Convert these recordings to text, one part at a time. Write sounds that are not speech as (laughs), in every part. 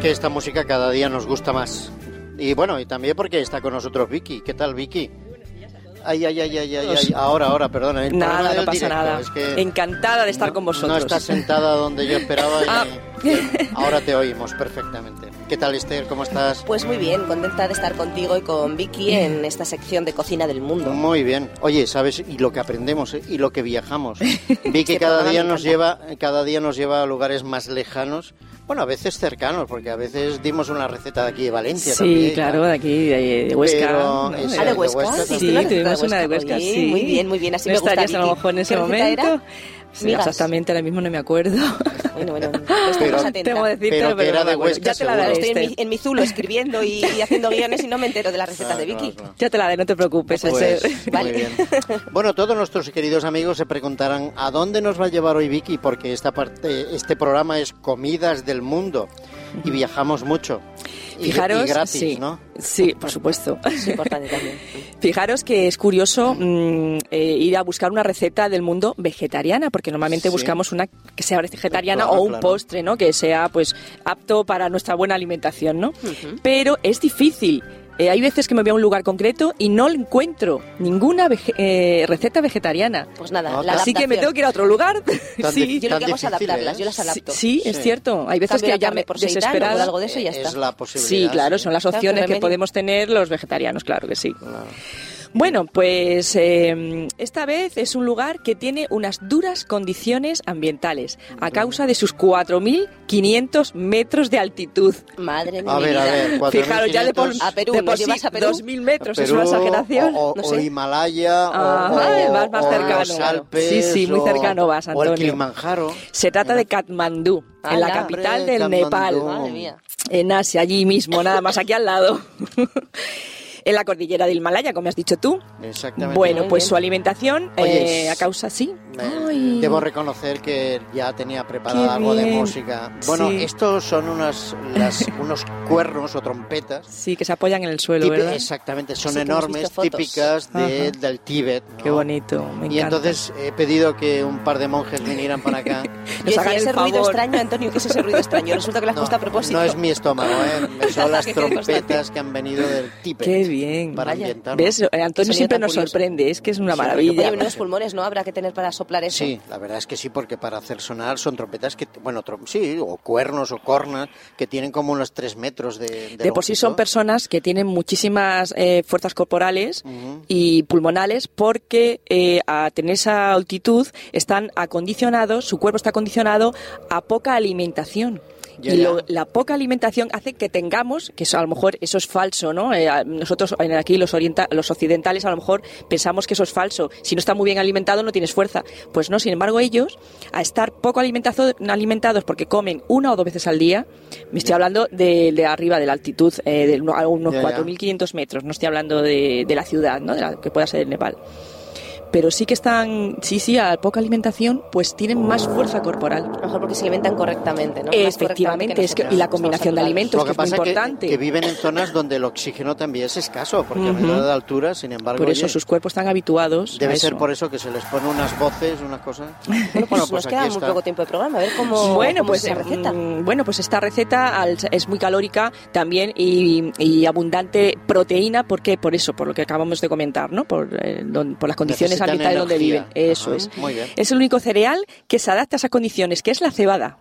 que esta música cada día nos gusta más. Y bueno, y también porque está con nosotros Vicky. ¿Qué tal, Vicky? Ay, ay, ay, ay, ay, ay. ahora, ahora, perdona. el programa Nada, no pasa directo, nada. es que Encantada de estar no- con No vosotros. estás sentada donde yo esperaba (laughs) y Ah. (laughs) ahora te oímos perfectamente. ¿Qué tal, Esther? ¿Cómo estás? Pues muy bien, contenta de estar contigo y con Vicky en esta sección de cocina del mundo. Muy bien. Oye, ¿sabes? Y lo que aprendemos ¿eh? y lo que viajamos. Vicky (laughs) cada día nos lleva, cada día nos lleva a lugares más lejanos. Bueno, a veces cercanos, porque a veces dimos una receta de aquí de Valencia. Sí, también, claro, de aquí, de, de Huesca. Pero ¿no? esa- Ah, de de Huesca, Huesca sí, Sí, una receta tuvimos una de Huesca, sí. Muy bien, muy bien, así ¿No me gusta, a lo mejor en ese ¿Qué receta momento? era? Sí, exactamente, ahora mismo no me acuerdo. (laughs) Bueno, bueno, (laughs) pues Pero-. Tengo decirte, Pero que era de. Huesca, Ya te la daré, Estoy en mi, en mi zulo escribiendo y, y haciendo guiones y no me entero de las recetas de Claro, Vicky. claro, claro. Ya te la daré, no te preocupes. Pues, muy Vale. bien. Bueno, todos nuestros queridos amigos se preguntarán a dónde nos va a llevar hoy Vicky, porque esta parte, este programa es comidas del mundo y viajamos mucho. Fijaros, y gratis, sí, ¿no? sí, por supuesto. (laughs) Es importante también. Fijaros que es curioso mm, eh, ir a buscar una receta del mundo vegetariana, porque normalmente Sí. buscamos una que sea vegetariana Claro, o un claro. postre, ¿no? Que sea pues apto para nuestra buena alimentación, ¿no? Pero es difícil. Eh, hay veces que me voy a un lugar concreto y no encuentro ninguna vege- eh, receta vegetariana. Pues nada, No, la Así que me tengo que ir a otro lugar. (laughs) Tan sí. Yo lo que hago es Tan difícil, adaptarlas, ¿eh? yo las adapto. Sí, es Sí. cierto. Hay veces Cambio que ya me por seitan o desesperada. algo de eso y ya está. Es la posibilidad. Sí, claro, sí. son las Claro, opciones que remedio. podemos tener los vegetarianos, claro que sí. Claro. Bueno, pues eh, esta vez es un lugar que tiene unas duras condiciones ambientales a causa de sus 4.500 metros de altitud. Madre mía. A ver, a ver, 4.500 (laughs) Fijaros, ya de por, A Perú, de ¿me por sí, a Perú? 2.000 metros es Perú, una exageración. O, o- no o sé. Himalaya, o- Ajá, o, más o cercano. los Alpes, Sí, sí, muy o- cercano vas, O el Antonio. Kilimanjaro. Se trata de Katmandú, en la capital Hombre, del Katmandú. Nepal. Madre mía. En Asia, allí mismo, nada más, aquí al lado. (laughs) en la cordillera del Himalaya, como has dicho tú. Exactamente. Bueno, pues su alimentación, Oye, eh, a causa sí. Eh, Ay. Debo reconocer que ya tenía preparada Qué algo de música. Bueno, Sí. estos son unas, las- (laughs) unos cuernos o trompetas. Sí, que se apoyan en el suelo, Típi- ¿verdad? Exactamente, son Sí, enormes, típicas de- del Tíbet. ¿no? Qué bonito, me encanta. Y entonces he pedido que un par de monjes vinieran para acá. (laughs) Nos hagan ese ruido favor. extraño, Antonio, ¿qué es ese ruido extraño? Resulta que lo has No, puesto a propósito. no es mi estómago, ¿eh? (laughs) son las trompetas que han venido del Tíbet. Qué bien. Para Vaya. ambientarnos. ¿Ves? Eh, Antonio siempre nos curioso. sorprende, es que es una Sí, maravilla. Oye, menudos pulmones, ¿no? Habrá que tener para soplar eso. Sí, la verdad es que sí, porque para hacer sonar son trompetas que, bueno, trom- sí, o cuernos o cornas que tienen como unos tres metros de De por sí son personas que tienen muchísimas eh, fuerzas corporales y pulmonales porque eh, a tener esa altitud están acondicionados, su cuerpo está acondicionado a poca alimentación. Y lo- la poca alimentación hace que tengamos, que eso, a lo mejor eso es falso, ¿no? Eh, nosotros aquí los, orienta- los occidentales a lo mejor pensamos que eso es falso. Si no está muy bien alimentado no tienes fuerza. Pues no, sin embargo ellos, a estar poco alimentazo- alimentados porque comen una o dos veces al día, me estoy hablando de, de arriba de la altitud, eh, de uno- a unos Ya, ya. 4.500 metros, no estoy hablando de, de la ciudad, ¿no? De la que pueda ser el Nepal. Pero sí que están, sí, sí, a poca alimentación, pues tienen más fuerza corporal. A lo mejor porque se alimentan correctamente, ¿no? Efectivamente, es que, y la combinación de alimentos, Lo que, que es muy pasa es que, importante. que viven en zonas donde el oxígeno también es escaso, porque a medida de altura, sin embargo, Por eso oye, sus cuerpos están habituados. debe a ser por eso que se les pone unas voces, unas cosas. (laughs) Bueno, pues nos queda muy poco tiempo de programa. A ver cómo, Bueno, cómo pues es receta. mm, bueno, pues esta receta al- es muy calórica también y, y abundante proteína, ¿por qué? Por eso, por lo que acabamos de comentar, ¿no? Por, eh, don- por las condiciones Necesitan ambientales donde viven. Eso Ajá, es. Muy bien. Es el único cereal que se adapta a esas condiciones, que es la cebada.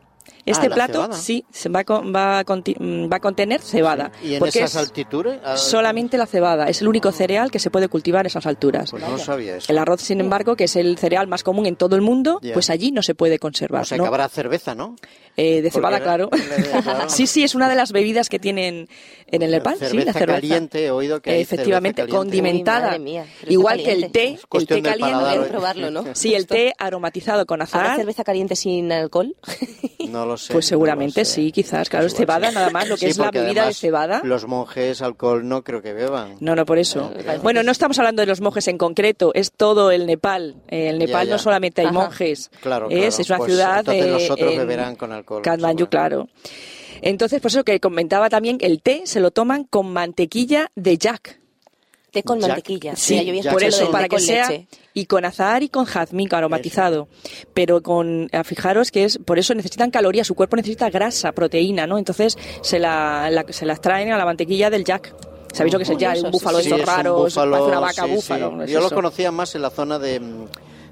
Este Ah, la plato cebada. sí se va, va, a conti- mm, va a contener cebada. ¿Y en porque esas es altitudes? Ah, solamente la cebada. Es el único cereal que se puede cultivar a esas alturas. Pues no sabía eso. El arroz, sin embargo, que es el cereal más común en todo el mundo, Ya. pues allí no se puede conservar. O sea, ¿no? que habrá cerveza, ¿no? Eh, de cebada, Porque claro. era- claro. (laughs) Sí, sí, es una de las bebidas que tienen en el Nepal. sí, Cerveza la cerveza. caliente, he oído que Efectivamente, caliente. condimentada. Uy, madre mía, cerveza Igual que el caliente. té, el té caliente. Probarlo, ¿no? Sí, el té aromatizado con ¿Habrá azahar. cerveza caliente sin alcohol? No lo sé. Pues seguramente sé. sí, quizás. Claro, es Pues cebada sí. nada más, lo que Sí, es la bebida de cebada. Los monjes alcohol no creo que beban. No, no, por eso. Eh, Bueno, no estamos hablando de los monjes en concreto, es todo el Nepal. Eh, el Nepal ya. no solamente hay Ajá. monjes, Claro, es, claro. es una Pues ciudad. entonces eh, los otros en beberán con alcohol, Katmandú, seguro. claro. Entonces, por eso que comentaba también, el té se lo toman con mantequilla de yak. Té con Jack. mantequilla. Sí, Mira, yo había Jack por eso, para que con sea leche. y con azahar y con jazmín aromatizado. Pero con, a fijaros que es, por eso necesitan calorías, su cuerpo necesita grasa, proteína, ¿no? Entonces se la, la- se las traen a la mantequilla del jack. ¿Sabéis lo que es el jack? Un búfalo de Sí, es un raros, búfalo, parece una vaca sí, búfalo. sí. ¿no es Yo lo conocía más en la zona de,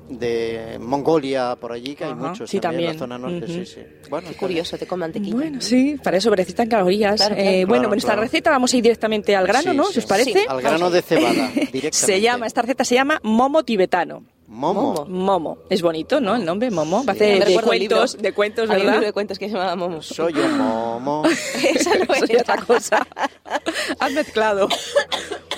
de Mongolia, por allí, que hay Ajá, muchos sí, también, en la zona norte, Ujú. sí, sí. Bueno, Qué curioso, té con mantequilla. Bueno, sí, para eso necesitan calorías. Claro, Eh, claro. bueno, Claro, en esta receta vamos a ir directamente al grano, Sí, ¿no? sí. Si os parece. Sí. Al grano de cebada, (laughs) directamente. Se llama, esta receta se llama momo tibetano. Momo. Momo. Es bonito, ¿no? El nombre, Momo. Sí. Parece Me de un cuentos, de cuentos, Había un ¿verdad? libro de cuentos que se llamaba Momo. Soy un momo. (laughs) Esa no (laughs) Soy era. otra cosa. Has mezclado.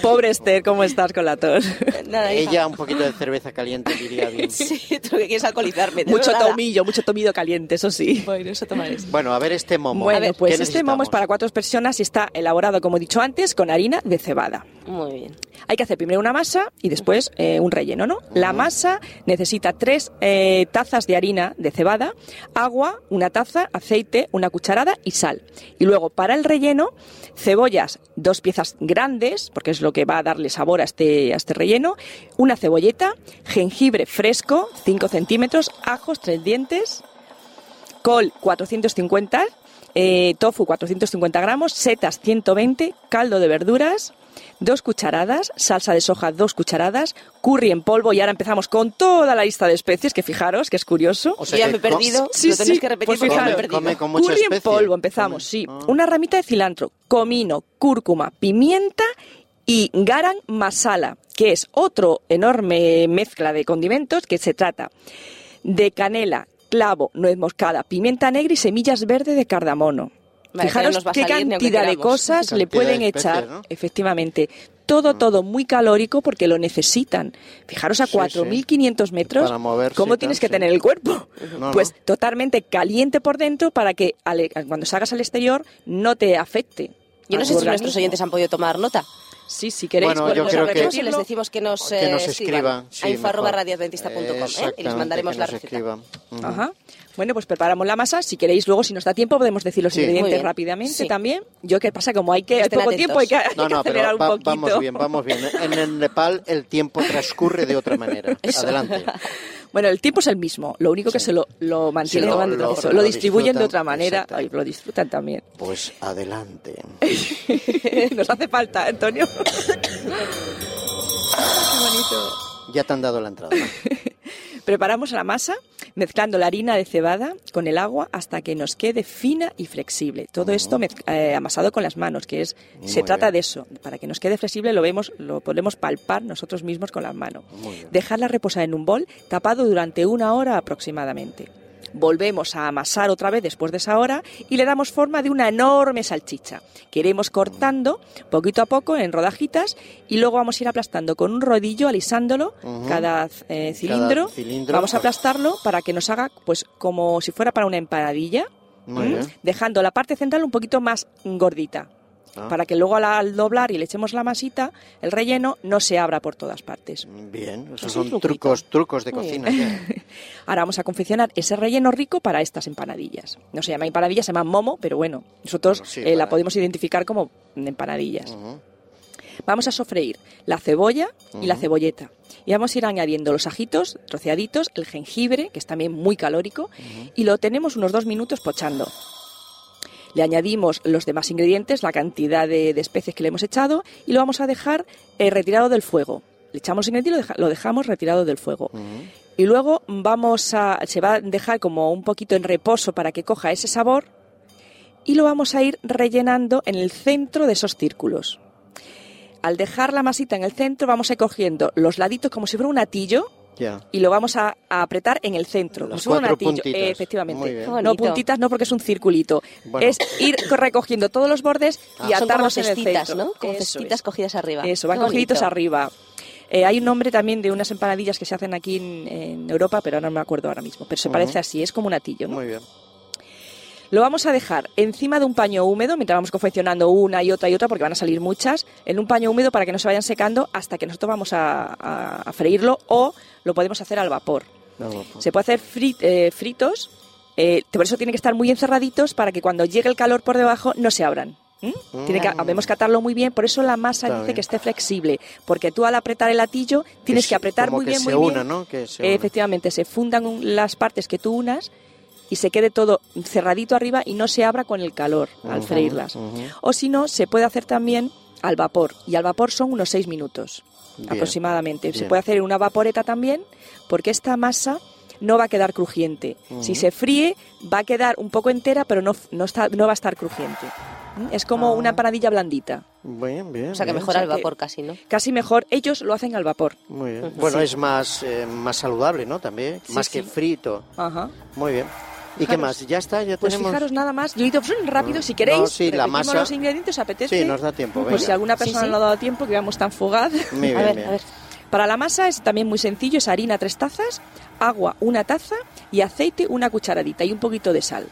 Pobre Esther, ¿cómo estás con la tos? Nada. Ella un poquito de cerveza caliente diría bien. (laughs) Sí, tú que quieres alcoholizarme. mucho verdad. tomillo, mucho tomillo caliente, eso sí. Bueno, eso tomaré. Bueno, a ver este momo. Bueno, ¿Qué pues este momo es para cuatro personas y está elaborado, como he dicho antes, con harina de cebada. Muy bien. Hay que hacer primero una masa y después eh, un relleno, ¿no? La masa necesita tres eh, tazas de harina de cebada, agua, una taza, aceite, una cucharada y sal. Y luego para el relleno, cebollas, dos piezas grandes, porque es lo que va a darle sabor a este, a este relleno, una cebolleta, jengibre fresco, 5 centímetros, ajos, tres dientes, col 450, eh, tofu 450 gramos, setas 120, caldo de verduras, dos cucharadas, salsa de soja dos cucharadas, curry en polvo y ahora empezamos con toda la lista de especies, que fijaros que es curioso. O Yo ya me he perdido. Sí, lo tenéis sí, que repetir pues porque me he fijaros. perdido. come con mucha curry en polvo, empezamos, Come- sí. ah. Una ramita de cilantro, comino, cúrcuma, pimienta y garam masala, que es otro enorme mezcla de condimentos que se trata de canela, clavo, nuez moscada, pimienta negra y semillas verdes de cardamomo. Vale, Fijaros qué cantidad de cosas le pueden especies, echar, ¿no? efectivamente. Todo, todo muy calórico porque lo necesitan. Fijaros a Sí, sí. 4.500 metros, Para moverse ¿cómo tal, tienes que sí. tener el cuerpo? No, (laughs) pues no. totalmente caliente por dentro para que al- cuando salgas al exterior no te afecte. Yo no sé si nuestros oyentes han podido tomar nota. Sí, si queréis, Bueno, yo creo que- y les decimos que nos, Que eh, nos escriban. sí, a info@radioadventista.com. ¿eh? y les mandaremos que la receta. Ajá. Bueno, pues preparamos la masa. Si queréis, luego, si nos da tiempo, podemos decir los Sí. Ingredientes rápidamente Sí. también. Yo, ¿qué pasa? Como hay que hay poco atentos. tiempo, hay que, hay No, que no, acelerar pero un va- poquito. vamos bien, vamos bien. En el Nepal el tiempo transcurre de otra manera. (laughs) Adelante. Bueno, el tiempo es el mismo. Lo único que Sí. se lo, lo mantiene, Sí, lo- lo, lo- eso, lo lo distribuyen de otra manera. Ay, lo disfrutan también. Pues adelante. (laughs) Nos hace falta, Antonio. (coughs) (coughs) Qué bonito. Ya te han dado la entrada. (laughs) Preparamos la masa mezclando la harina de cebada con el agua hasta que nos quede fina y flexible. Todo esto eh, amasado con las manos, que es Muy se trata bien. de eso. Para que nos quede flexible lo vemos, lo podemos palpar nosotros mismos con las manos. Dejarla reposar en un bol tapado durante una hora aproximadamente. Volvemos a amasar otra vez después de esa hora y le damos forma de una enorme salchicha que iremos cortando poquito a poco en rodajitas y luego vamos a ir aplastando con un rodillo, alisándolo cada eh, cilindro. cilindro. Vamos a aplastarlo para que nos haga pues como si fuera para una empanadilla, Muy ¿m? bien. dejando la parte central un poquito más gordita. Ah. Para que luego al, doblar y le echemos la masita, el relleno no se abra por todas partes. Bien, esos son truquito. trucos, trucos de Muy cocina. ya. (laughs) Ahora vamos a confeccionar ese relleno rico para estas empanadillas. No se llama empanadillas, se llama momo, pero bueno, nosotros Bueno, sí, eh, la podemos identificar como empanadillas. Vamos a sofreír la cebolla y la cebolleta. Y vamos a ir añadiendo los ajitos troceaditos, el jengibre, que es también muy calórico, y lo tenemos unos dos minutos pochando. Le añadimos los demás ingredientes, la cantidad de, de especies que le hemos echado, y lo vamos a dejar eh, retirado del fuego. Le echamos los ingredientes y lo, deja- lo dejamos retirado del fuego. Y luego vamos a, se va a dejar como un poquito en reposo para que coja ese sabor y lo vamos a ir rellenando en el centro de esos círculos. Al dejar la masita en el centro vamos a ir cogiendo los laditos como si fuera un atillo Y lo vamos a, a apretar en el centro. Fuera un puntitas. Eh, efectivamente. No puntitas, no porque es un circulito. Bueno. Es ir recogiendo todos los bordes y Ah, Son como atarlos en el cestitas, centro. ¿no? Como Eso cestitas es. cogidas arriba. Eso, van cogiditos arriba. Eh, hay un nombre también de unas empanadillas que se hacen aquí en, en Europa, pero no me acuerdo ahora mismo. Pero se parece así, es como un atillo. ¿no? Muy bien. Lo vamos a dejar encima de un paño húmedo mientras vamos confeccionando una y otra y otra, porque van a salir muchas, en un paño húmedo para que no se vayan secando hasta que nosotros vamos a, a- a freírlo o lo podemos hacer al vapor. Se puede hacer fri- eh, fritos, eh, por eso tienen que estar muy encerraditos para que cuando llegue el calor por debajo no se abran. ¿Mm? Tiene que, debemos catarlo muy bien, por eso la masa Está dice bien. que esté flexible, porque tú al apretar el latillo tienes que, se- apretar muy que bien, se muy una, bien. ¿no? Que se una. Efectivamente, se fundan un- las partes que tú unas y se quede todo cerradito arriba y no se abra con el calor al freírlas. O si no, se puede hacer también al vapor, y al vapor son unos 6 minutos Bien. aproximadamente. Se puede hacer en una vaporeta también, porque esta masa no va a quedar crujiente. Si se fríe, va a quedar un poco entera, pero no, no, está, no va a estar crujiente. Es como Ah. una empanadilla blandita. Bien, bien. O sea que bien. mejor O sea al vapor casi, ¿no? Casi mejor, ellos lo hacen al vapor. Muy bien. Bueno, es más, eh, más saludable, ¿no? También. Sí, más sí. que frito. Ajá. Muy bien. ¿Y qué más? ¿Ya está? ¿Ya Pues tenemos? fijaros nada más, yo he ido pues, rápido, si queréis, No, sí, la masa- los ingredientes, ¿os apetece? Sí, nos da tiempo, Pues venga. si alguna Sí, persona sí. no ha dado tiempo, que veamos tan fugaz. Muy bien, (laughs) a ver, bien. a ver. Para la masa es también muy sencillo, es harina tres tazas, agua una taza y aceite una cucharadita y un poquito de sal.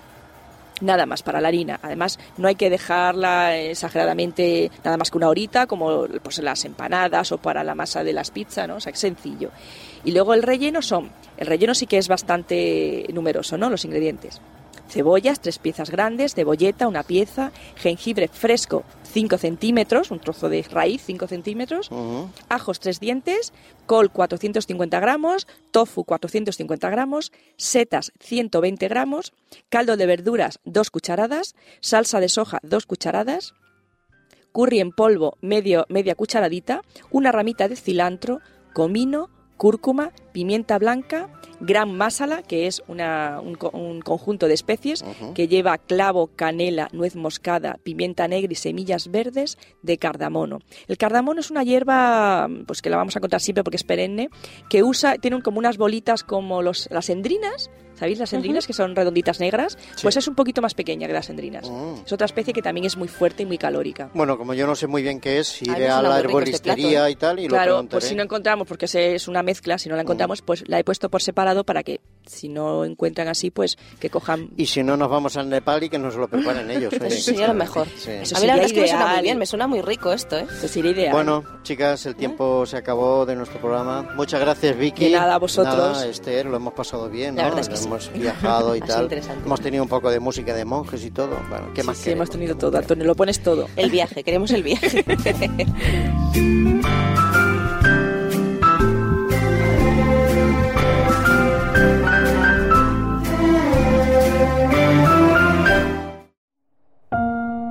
Nada más para la harina. Además, no hay que dejarla exageradamente nada más que una horita, como pues, las empanadas o para la masa de las pizzas, ¿no? O sea, que sencillo. Y luego el relleno son, el relleno sí que es bastante numeroso, ¿no? Los ingredientes. Cebollas, tres piezas grandes, cebolleta, una pieza, jengibre fresco, 5 centímetros, un trozo de raíz, 5 centímetros, ajos 3 dientes, col 450 gramos, tofu 450 gramos, setas 120 gramos, caldo de verduras 2 cucharadas, salsa de soja 2 cucharadas, curry en polvo medio, media cucharadita, una ramita de cilantro, comino, cúrcuma, pimienta blanca, gran masala, que es una- un, un conjunto de especies que lleva clavo, canela, nuez moscada, pimienta negra y semillas verdes de cardamomo. El cardamomo es una hierba, pues que la vamos a encontrar siempre porque es perenne, que usa, tiene como unas bolitas como los, las endrinas, ¿sabéis las endrinas que son redonditas negras? Sí. Pues es un poquito más pequeña que las endrinas. Mm. Es otra especie que también es muy fuerte y muy calórica. Bueno, como yo no sé muy bien qué es, Ay, iré a la este herboristería y tal y lo Claro, pues si no encontramos, porque es una mezcla, si no la encontramos, pues la he puesto por separado para que si no encuentran así, pues que cojan Y si no, nos vamos al Nepal y que nos lo preparen ellos. oye, Eso sería lo mejor. Sí. Eso a mí la sería verdad es que me suena muy bien, me suena muy rico esto, ¿eh? pues sería ideal. Bueno, chicas, el tiempo se acabó de nuestro programa. Muchas gracias, Vicky. De nada, a vosotros. Nada, Esther, lo hemos pasado bien, La ¿no? verdad es que sí. hemos viajado y (laughs) tal. Hemos tenido un poco de música de monjes y todo. Bueno, ¿qué sí, más sí, queremos? hemos tenido todo, Antonio, lo pones todo. El viaje, queremos el viaje. (laughs)